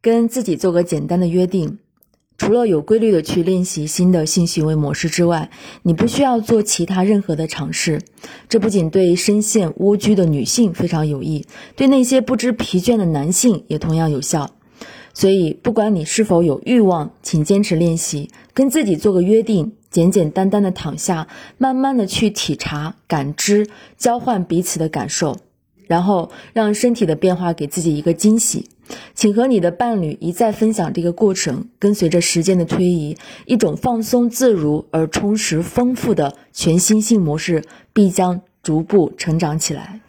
跟自己做个简单的约定。除了有规律的去练习新的性行为模式之外，你不需要做其他任何的尝试。这不仅对深陷蜗居的女性非常有益，对那些不知疲倦的男性也同样有效。所以，不管你是否有欲望，请坚持练习，跟自己做个约定，简简单单的躺下，慢慢的去体察、感知、交换彼此的感受，然后让身体的变化给自己一个惊喜。请和你的伴侣一再分享这个过程，跟随着时间的推移，一种放松自如而充实丰富的全新性模式必将逐步成长起来。